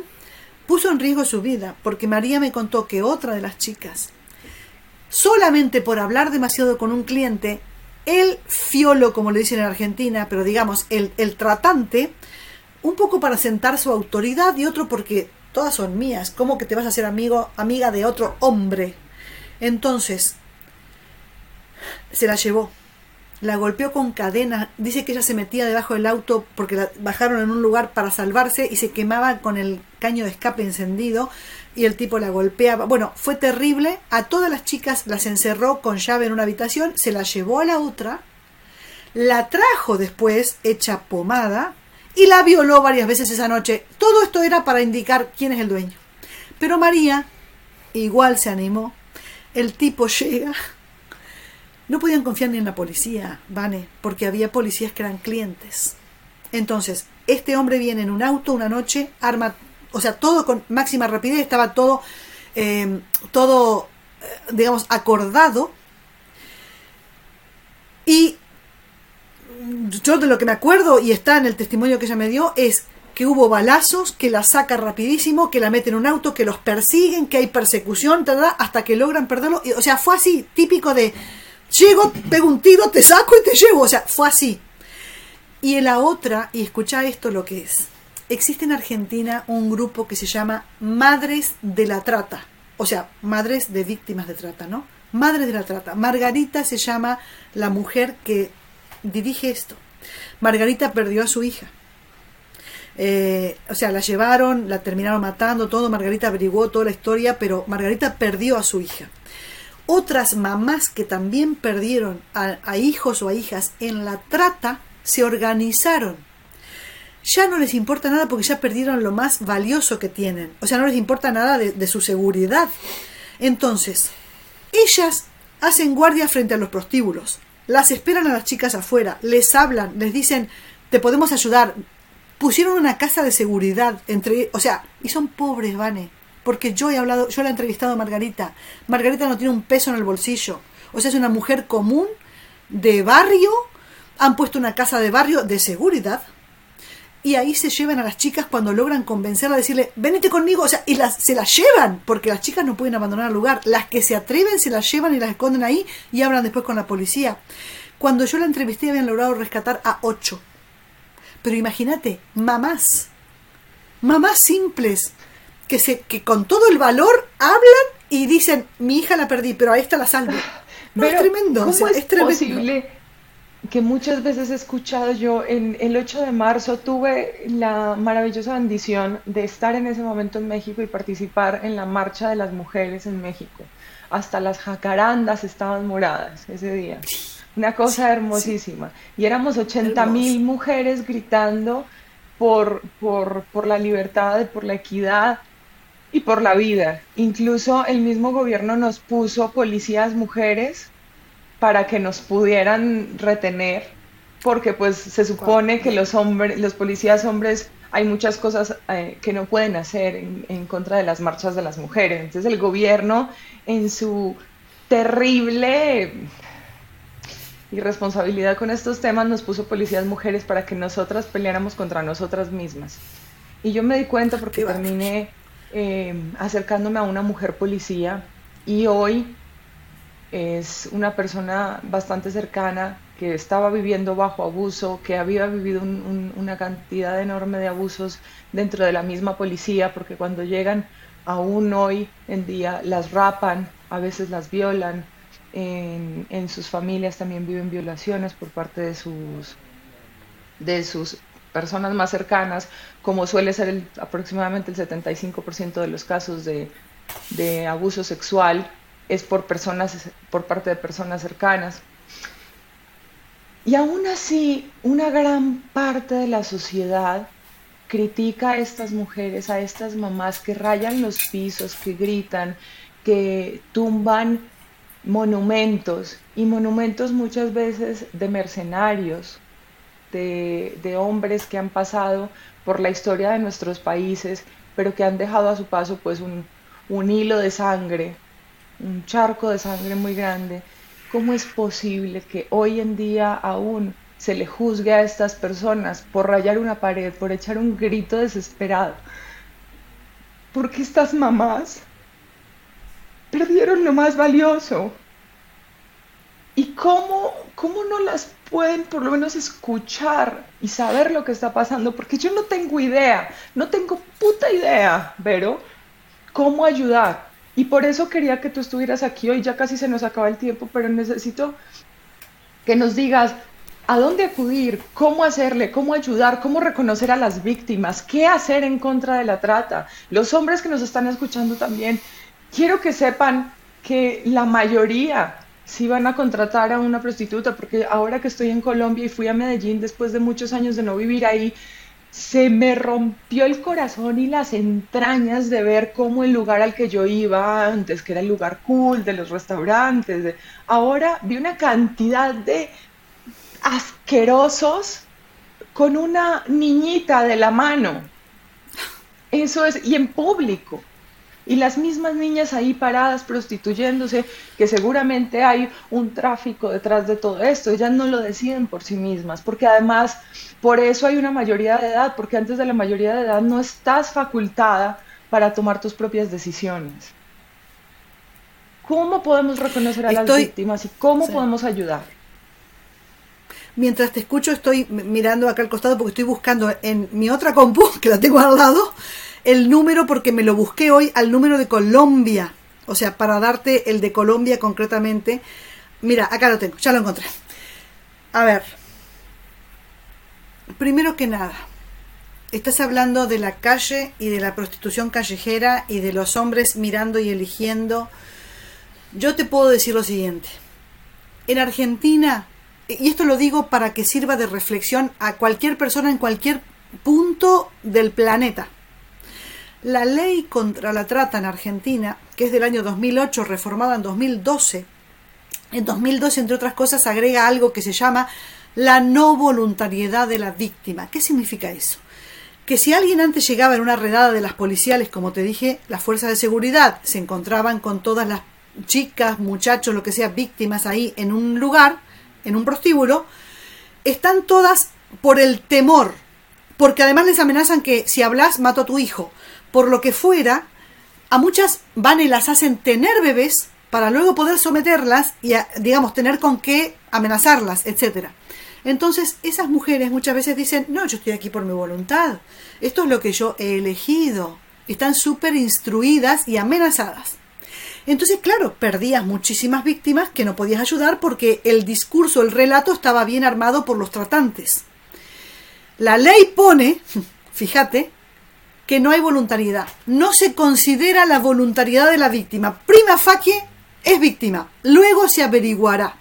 puso en riesgo su vida, porque María me contó que otra de las chicas, solamente por hablar demasiado con un cliente, el fiolo, como le dicen en Argentina, pero digamos, el, el tratante, un poco para sentar su autoridad y otro porque todas son mías. ¿Cómo que te vas a ser amigo, amiga de otro hombre? Entonces, se la llevó. La golpeó con cadena. Dice que ella se metía debajo del auto porque la bajaron en un lugar para salvarse y se quemaba con el caño de escape encendido y el tipo la golpeaba. Bueno, fue terrible. A todas las chicas las encerró con llave en una habitación, se la llevó a la otra, la trajo después hecha pomada y la violó varias veces esa noche. Todo esto era para indicar quién es el dueño. Pero María igual se animó. El tipo llega no podían confiar ni en la policía, Vane, porque había policías que eran clientes. Entonces, este hombre viene en un auto una noche, arma, o sea, todo con máxima rapidez, estaba todo, em, todo, eh, digamos, acordado. Y yo de lo que me acuerdo, y está en el testimonio que ella me dio, es que hubo balazos, que la saca rapidísimo, que la meten en un auto, que los persiguen, que hay persecución, hasta que logran perderlo. o sea, fue así, típico de Llego, pego un tiro, te saco y te llevo. O sea, fue así. Y en la otra, y escucha esto lo que es. Existe en Argentina un grupo que se llama Madres de la Trata. O sea, madres de víctimas de trata, ¿no? Madres de la Trata. Margarita se llama la mujer que dirige esto. Margarita perdió a su hija. Eh, o sea, la llevaron, la terminaron matando, todo. Margarita averiguó toda la historia, pero Margarita perdió a su hija otras mamás que también perdieron a, hijos o a hijas en la trata se organizaron. Ya no les importa nada porque ya perdieron lo más valioso que tienen. O sea, no les importa nada de, de su seguridad. Entonces, ellas hacen guardia frente a los prostíbulos. Las esperan a las chicas afuera, les hablan, les dicen, te podemos ayudar. Pusieron una casa de seguridad entre, o sea, y son pobres, Vane porque yo he hablado, yo la he entrevistado a Margarita. Margarita no tiene un peso en el bolsillo. O sea, es una mujer común, de barrio, han puesto una casa de barrio de seguridad. Y ahí se llevan a las chicas cuando logran convencerla a decirle, venite conmigo, o sea, y las, se las llevan, porque las chicas no pueden abandonar el lugar. Las que se atreven se las llevan y las esconden ahí y hablan después con la policía. Cuando yo la entrevisté habían logrado rescatar a ocho. Pero imagínate, mamás, mamás simples, que, se, que con todo el valor hablan y dicen, mi hija la perdí, pero a esta la salvo. *laughs* No, es tremendo. ¿Cómo es, posible que muchas veces he escuchado yo. En el 8 de marzo tuve la maravillosa bendición de estar en ese momento en México y participar en la marcha de las mujeres en México. Hasta las jacarandas estaban moradas ese día. Una cosa hermosísima. Y éramos 80 mil mujeres gritando por, por, por la libertad, por la equidad y por la vida. Incluso el mismo gobierno nos puso policías mujeres para que nos pudieran retener, porque pues se supone que los hombres, los policías hombres, hay muchas cosas eh, que no pueden hacer en, en, contra de las marchas de las mujeres. Entonces el gobierno en su terrible irresponsabilidad con estos temas nos puso policías mujeres para que nosotras peleáramos contra nosotras mismas. Y yo me di cuenta porque terminé eh, acercándome a una mujer policía y hoy es una persona bastante cercana que estaba viviendo bajo abuso, que había vivido una cantidad enorme de abusos dentro de la misma policía, porque cuando llegan aún hoy en día las rapan, a veces las violan, en, en sus familias también viven violaciones por parte de sus, de sus personas más cercanas, como suele ser aproximadamente el 75% de los casos de, de abuso sexual es por personas, por parte de personas cercanas. Y aún así, una gran parte de la sociedad critica a estas mujeres, a estas mamás que rayan los pisos, que gritan, que tumban monumentos, y monumentos muchas veces de mercenarios, de, hombres que han pasado por la historia de nuestros países, pero que han dejado a su paso pues un, un hilo de sangre un charco de sangre muy grande, ¿cómo es posible que hoy en día aún se le juzgue a estas personas por rayar una pared, por echar un grito desesperado? Porque estas mamás perdieron lo más valioso. ¿Y cómo, cómo no las pueden por lo menos escuchar y saber lo que está pasando? Porque yo no tengo idea, no tengo puta idea, pero cómo ayudar. Y por eso quería que tú estuvieras aquí hoy, ya casi se nos acaba el tiempo, pero necesito que nos digas a dónde acudir, cómo hacerle, cómo ayudar, cómo reconocer a las víctimas, qué hacer en contra de la trata. Los hombres que nos están escuchando también, quiero que sepan que la mayoría si van a contratar a una prostituta, porque ahora que estoy en Colombia y fui a Medellín después de muchos años de no vivir ahí, se me rompió el corazón y las entrañas de ver cómo el lugar al que yo iba antes, que era el lugar cool de los restaurantes, ahora vi una cantidad de asquerosos con una niñita de la mano. Eso es, y en público y las mismas niñas ahí paradas prostituyéndose, que seguramente hay un tráfico detrás de todo esto, ellas no lo deciden por sí mismas, porque además por eso hay una mayoría de edad, porque antes de la mayoría de edad no estás facultada para tomar tus propias decisiones. ¿Cómo podemos reconocer a las víctimas y cómo podemos ayudar? Mientras te escucho estoy mirando acá al costado porque estoy buscando en mi otra compu, *laughs* que la tengo al lado, el número porque me lo busqué hoy al número de Colombia. O sea, para darte el de Colombia concretamente. Mira, acá lo tengo, ya lo encontré. A ver. Primero que nada, estás hablando de la calle y de la prostitución callejera y de los hombres mirando y eligiendo. Yo te puedo decir lo siguiente. En Argentina, y esto lo digo para que sirva de reflexión a cualquier persona en cualquier punto del planeta. La ley contra la trata en Argentina, que es del año 2008, reformada en 2012, en 2012, entre otras cosas, agrega algo que se llama la no voluntariedad de la víctima. ¿Qué significa eso? Que si alguien antes llegaba en una redada de las policiales, como te dije, las fuerzas de seguridad se encontraban con todas las chicas, muchachos, lo que sea, víctimas ahí en un lugar, en un prostíbulo, están todas por el temor, porque además les amenazan que si hablas mato a tu hijo, por lo que fuera, a muchas van y las hacen tener bebés para luego poder someterlas y, digamos, tener con qué amenazarlas, etcétera. Entonces, esas mujeres muchas veces dicen, no, yo estoy aquí por mi voluntad, esto es lo que yo he elegido. Están súper instruidas y amenazadas. Entonces, claro, perdías muchísimas víctimas que no podías ayudar porque el discurso, el relato estaba bien armado por los tratantes. La ley pone, *laughs* fíjate, que no hay voluntariedad. No se considera la voluntariedad de la víctima. Prima facie es víctima. Luego se averiguará.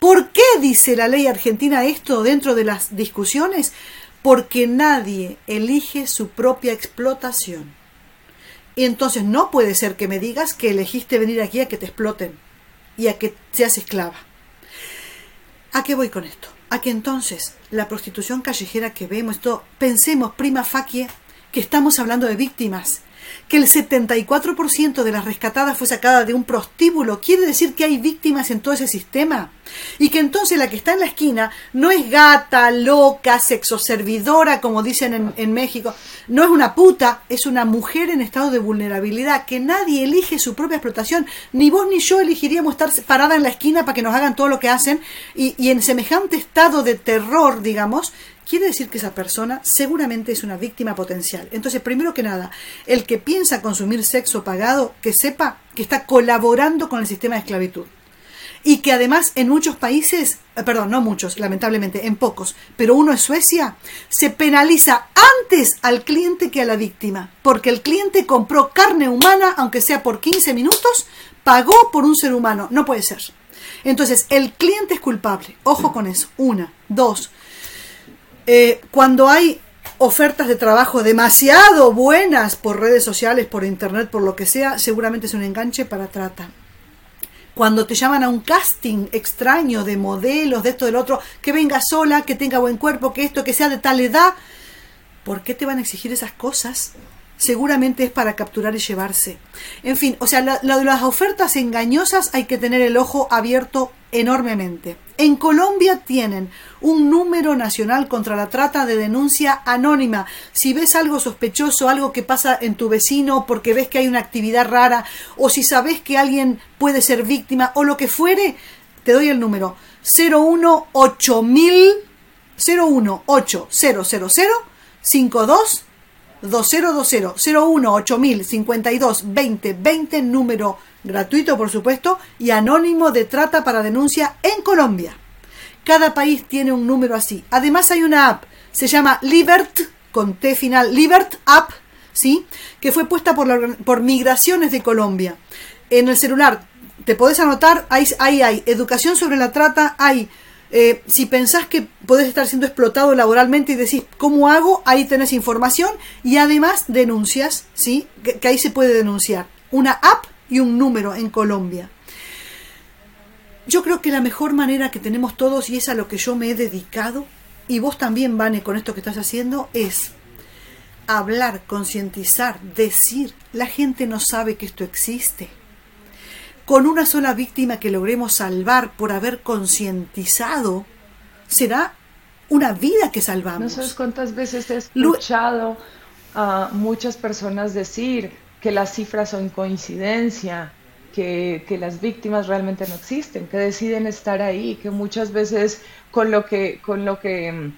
¿Por qué dice la ley argentina esto dentro de las discusiones? Porque nadie elige su propia explotación. Y entonces no puede ser que me digas que elegiste venir aquí a que te exploten y a que seas esclava. ¿A qué voy con esto? A que entonces la prostitución callejera que vemos, esto, pensemos prima facie que estamos hablando de víctimas. Que el 74% de las rescatadas fue sacada de un prostíbulo, quiere decir que hay víctimas en todo ese sistema. Y que entonces la que está en la esquina no es gata, loca, sexoservidora, como dicen en, en México, no es una puta, es una mujer en estado de vulnerabilidad, que nadie elige su propia explotación, ni vos ni yo elegiríamos estar parada en la esquina para que nos hagan todo lo que hacen, y, y en semejante estado de terror, digamos, quiere decir que esa persona seguramente es una víctima potencial. Entonces, primero que nada, el que piensa consumir sexo pagado, que sepa que está colaborando con el sistema de esclavitud. Y que además en muchos países, eh, perdón, no muchos, lamentablemente, en pocos, pero uno es Suecia, se penaliza antes al cliente que a la víctima, porque el cliente compró carne humana, aunque sea por 15 minutos, pagó por un ser humano, no puede ser. Entonces, el cliente es culpable, ojo con eso, una, dos, eh, cuando hay ofertas de trabajo demasiado buenas por redes sociales, por internet, por lo que sea, seguramente es un enganche para trata. Cuando te llaman a un casting extraño de modelos, de esto, del otro, que venga sola, que tenga buen cuerpo, que esto, que sea de tal edad, ¿por qué te van a exigir esas cosas? Seguramente es para capturar y llevarse. En fin, o sea, lo de las ofertas engañosas hay que tener el ojo abierto enormemente. En Colombia tienen un número nacional contra la trata de denuncia anónima. Si ves algo sospechoso, algo que pasa en tu vecino porque ves que hay una actividad rara, o si sabes que alguien puede ser víctima, o lo que fuere, te doy el número 018000 01800 52 2020 01 8000 52 20 20 número gratuito por supuesto, y anónimo de trata para denuncia en Colombia. Cada país tiene un número así. Además hay una app, se llama Libert, con T final, Libert App, ¿sí? que fue puesta por, por Migraciones de Colombia. En el celular te podés anotar, ahí, hay educación sobre la trata, hay... Eh, si pensás que podés estar siendo explotado laboralmente y decís, ¿cómo hago? Ahí tenés información y además denuncias, ¿sí? que ahí se puede denunciar. Una app y un número en Colombia. Yo creo que la mejor manera que tenemos todos, y es a lo que yo me he dedicado, y vos también, Vane, con esto que estás haciendo, es hablar, concientizar, decir, la gente no sabe que esto existe. Con una sola víctima que logremos salvar por haber concientizado, será una vida que salvamos. No sabes cuántas veces he escuchado a muchas personas decir, que las cifras son coincidencia, que, las víctimas realmente no existen, que deciden estar ahí, que muchas veces con lo que, con lo que mm,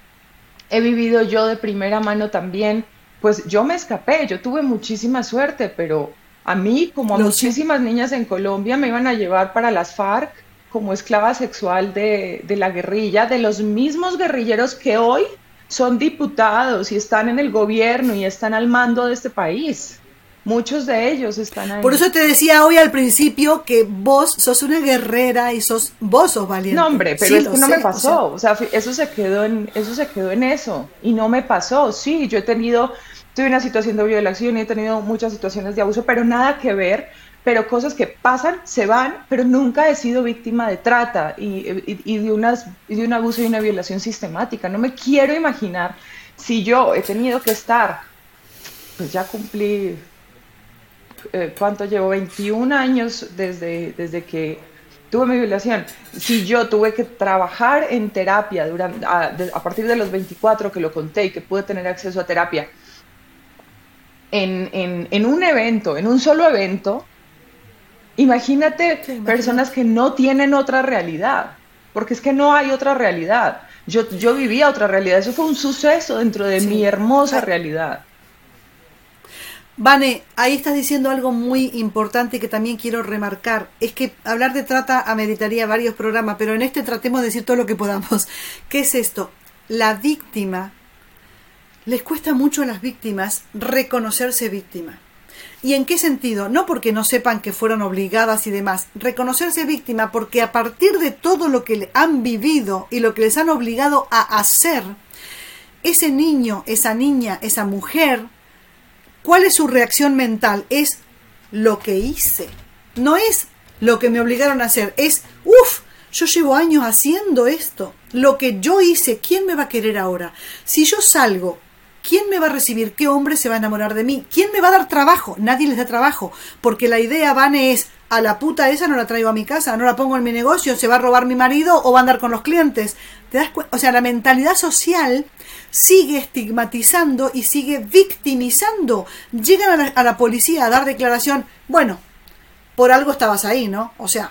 he vivido yo de primera mano también, pues yo me escapé, yo tuve muchísima suerte, pero a mí, como a muchísimas niñas en Colombia, me iban a llevar para las FARC como esclava sexual de, de la guerrilla, de los mismos guerrilleros que hoy son diputados y están en el gobierno y están al mando de este país. Muchos de ellos están ahí. Por eso te decía hoy al principio que vos sos una guerrera y sos vos sos valiente. No, hombre, pero es que no me pasó. O sea, eso se quedó en eso se quedó en eso y no me pasó. Sí, yo he tenido tuve una situación de violación y he tenido muchas situaciones de abuso, pero nada que ver, pero cosas que pasan, se van, pero nunca he sido víctima de trata y, y de, unas, y de un abuso y una violación sistemática. No me quiero imaginar si yo he tenido que estar, pues ya cumplí eh, ¿cuánto llevo? 21 años desde, desde que tuve mi violación. Si yo tuve que trabajar en terapia durante, a, partir de los 24 que lo conté y que pude tener acceso a terapia, en, en, un evento, en un solo evento, imagínate personas que no tienen otra realidad, porque es que no hay otra realidad. Yo, yo vivía otra realidad, eso fue un suceso dentro de mi hermosa realidad. Vane, ahí estás diciendo algo muy importante que también quiero remarcar. Es que hablar de trata ameritaría varios programas, pero en este tratemos de decir todo lo que podamos. *laughs* ¿Qué es esto? La víctima. Les cuesta mucho a las víctimas reconocerse víctima. ¿Y en qué sentido? No porque no sepan que fueron obligadas y demás. Reconocerse víctima porque a partir de todo lo que han vivido y lo que les han obligado a hacer, ese niño, esa niña, esa mujer, ¿Cuál es su reacción mental? Es lo que hice. No es lo que me obligaron a hacer. Es, uff, yo llevo años haciendo esto. Lo que yo hice, ¿quién me va a querer ahora? Si yo salgo, ¿quién me va a recibir? ¿Qué hombre se va a enamorar de mí? ¿Quién me va a dar trabajo? Nadie les da trabajo. Porque la idea, Vane, es, a la puta esa no la traigo a mi casa, no la pongo en mi negocio, se va a robar mi marido o va a andar con los clientes. ¿Te das o sea, la mentalidad social sigue estigmatizando y sigue victimizando. Llegan a la, policía a dar declaración, bueno, por algo estabas ahí, ¿no? O sea,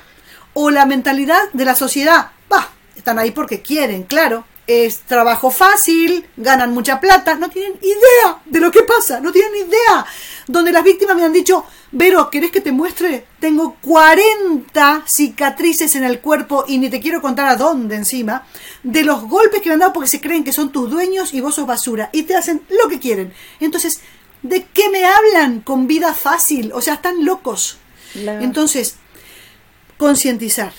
o la mentalidad de la sociedad, va, están ahí porque quieren, claro, es trabajo fácil, ganan mucha plata, no tienen idea de lo que pasa, no tienen idea. Donde las víctimas me han dicho, Vero, ¿querés que te muestre? Tengo 40 cicatrices en el cuerpo y ni te quiero contar a dónde encima, de los golpes que me han dado porque se creen que son tus dueños y vos sos basura y te hacen lo que quieren. Entonces, ¿de qué me hablan con vida fácil? O sea, están locos. Entonces, concientizar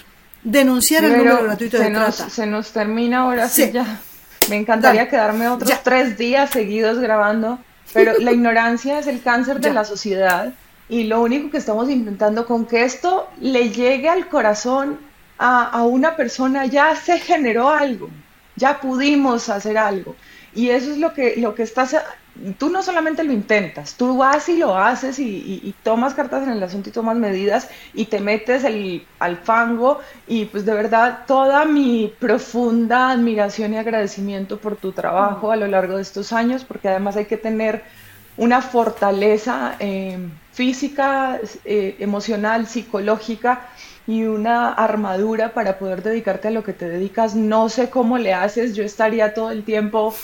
denunciar el número gratuito de nos, trata. Se nos termina ahora sí, ya. Me encantaría quedarme otros tres días seguidos grabando, pero la *laughs* ignorancia es el cáncer de la sociedad y lo único que estamos intentando con que esto le llegue al corazón a, a una persona ya se generó algo, ya pudimos hacer algo. Y eso es lo que, lo que estás tú no solamente lo intentas, tú vas y lo haces y, tomas cartas en el asunto y tomas medidas y te metes el, al fango y pues de verdad toda mi profunda admiración y agradecimiento por tu trabajo a lo largo de estos años, porque además hay que tener una fortaleza eh, física, eh, emocional, psicológica y una armadura para poder dedicarte a lo que te dedicas. No sé cómo le haces, yo estaría todo el tiempo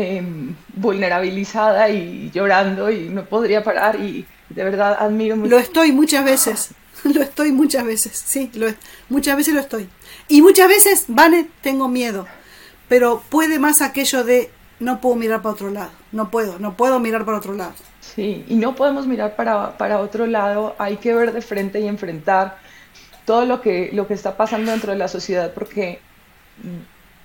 Em, vulnerabilizada y llorando y no podría parar y de verdad admiro mucho. Lo estoy muchas veces, *laughs* lo estoy muchas veces, sí, lo, muchas veces lo estoy. Y muchas veces, Vane, tengo miedo, pero puede más aquello de no puedo mirar para otro lado, no puedo, no puedo mirar para otro lado. Sí, y no podemos mirar para, para otro lado, hay que ver de frente y enfrentar todo lo que, lo que está pasando dentro de la sociedad porque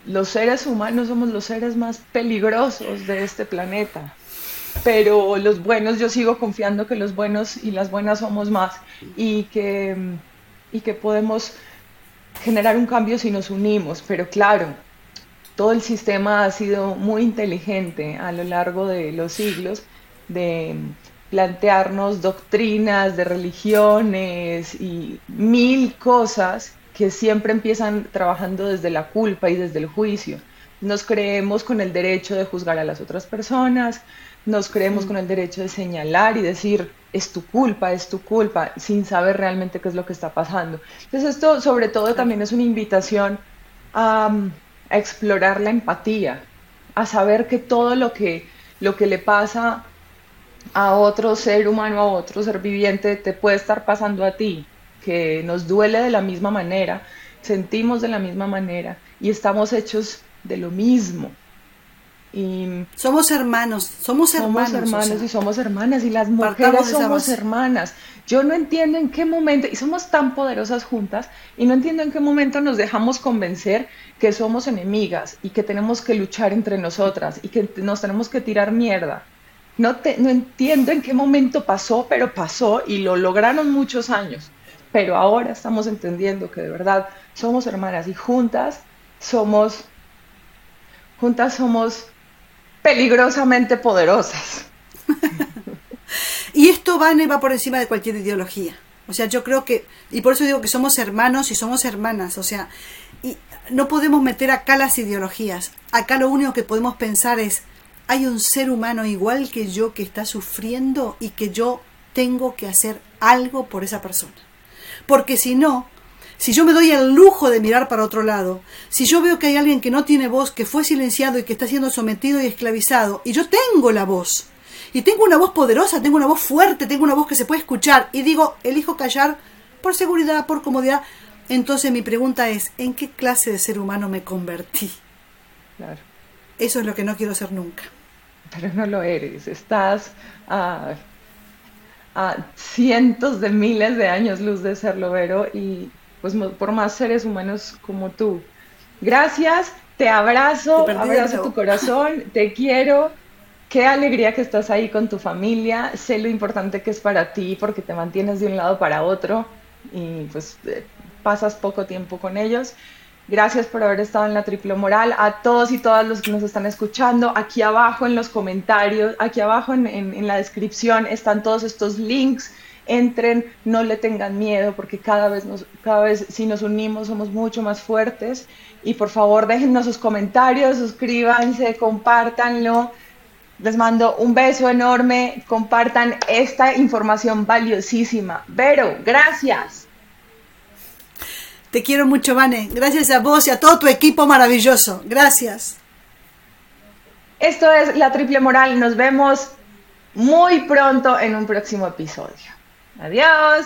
los seres humanos somos los seres más peligrosos de este planeta. Pero los buenos, yo sigo confiando que los buenos y las buenas somos más y que, y que podemos generar un cambio si nos unimos. Pero claro, todo el sistema ha sido muy inteligente a lo largo de los siglos de plantearnos doctrinas de religiones y mil cosas que siempre empiezan trabajando desde la culpa y desde el juicio. Nos creemos con el derecho de juzgar a las otras personas, nos creemos con el derecho de señalar y decir, es tu culpa, es tu culpa, sin saber realmente qué es lo que está pasando. Entonces esto sobre todo también es una invitación a, a explorar la empatía, a saber que todo lo que, lo que le pasa a otro ser humano, a otro ser viviente, te puede estar pasando a ti que nos duele de la misma manera, sentimos de la misma manera y estamos hechos de lo mismo. Y somos hermanos, somos hermanos. Somos hermanos y somos hermanas y las mujeres somos hermanas. Yo no entiendo en qué momento, y somos tan poderosas juntas, y no entiendo en qué momento nos dejamos convencer que somos enemigas y que tenemos que luchar entre nosotras y que nos tenemos que tirar mierda. No, te, no entiendo en qué momento pasó, pero pasó y lo lograron muchos años pero ahora estamos entendiendo que de verdad somos hermanas y juntas somos, juntas somos peligrosamente poderosas. *laughs* y esto va, va por encima de cualquier ideología. O sea, yo creo que, y por eso digo que somos hermanos y somos hermanas, o sea, y no podemos meter acá las ideologías. Acá lo único que podemos pensar es, hay un ser humano igual que yo que está sufriendo y que yo tengo que hacer algo por esa persona. Porque si no, si yo me doy el lujo de mirar para otro lado, si yo veo que hay alguien que no tiene voz, que fue silenciado y que está siendo sometido y esclavizado, y yo tengo la voz, y tengo una voz poderosa, tengo una voz fuerte, tengo una voz que se puede escuchar y digo, elijo callar por seguridad, por comodidad. Entonces mi pregunta es, ¿en qué clase de ser humano me convertí? Claro. Eso es lo que no quiero ser nunca. Pero no lo eres, estás a, a cientos de miles de años luz de ser lobero y pues por más seres humanos como tú. Gracias, te abrazo, abrazo tu corazón, *laughs* te quiero. Qué alegría que estás ahí con tu familia. Sé lo importante que es para ti porque te mantienes de un lado para otro y pues eh, pasas poco tiempo con ellos. Gracias por haber estado en la triple moral. A todos y todas los que nos están escuchando, aquí abajo en los comentarios, aquí abajo en, la descripción están todos estos links. Entren, no le tengan miedo, porque cada vez, nos, cada vez si nos unimos somos mucho más fuertes. Y por favor, déjennos sus comentarios, suscríbanse, compártanlo. Les mando un beso enorme. Compartan esta información valiosísima. Vero, gracias. Te quiero mucho, Vane. Gracias a vos y a todo tu equipo maravilloso. Gracias. Esto es La Triple Moral. Nos vemos muy pronto en un próximo episodio. Adiós.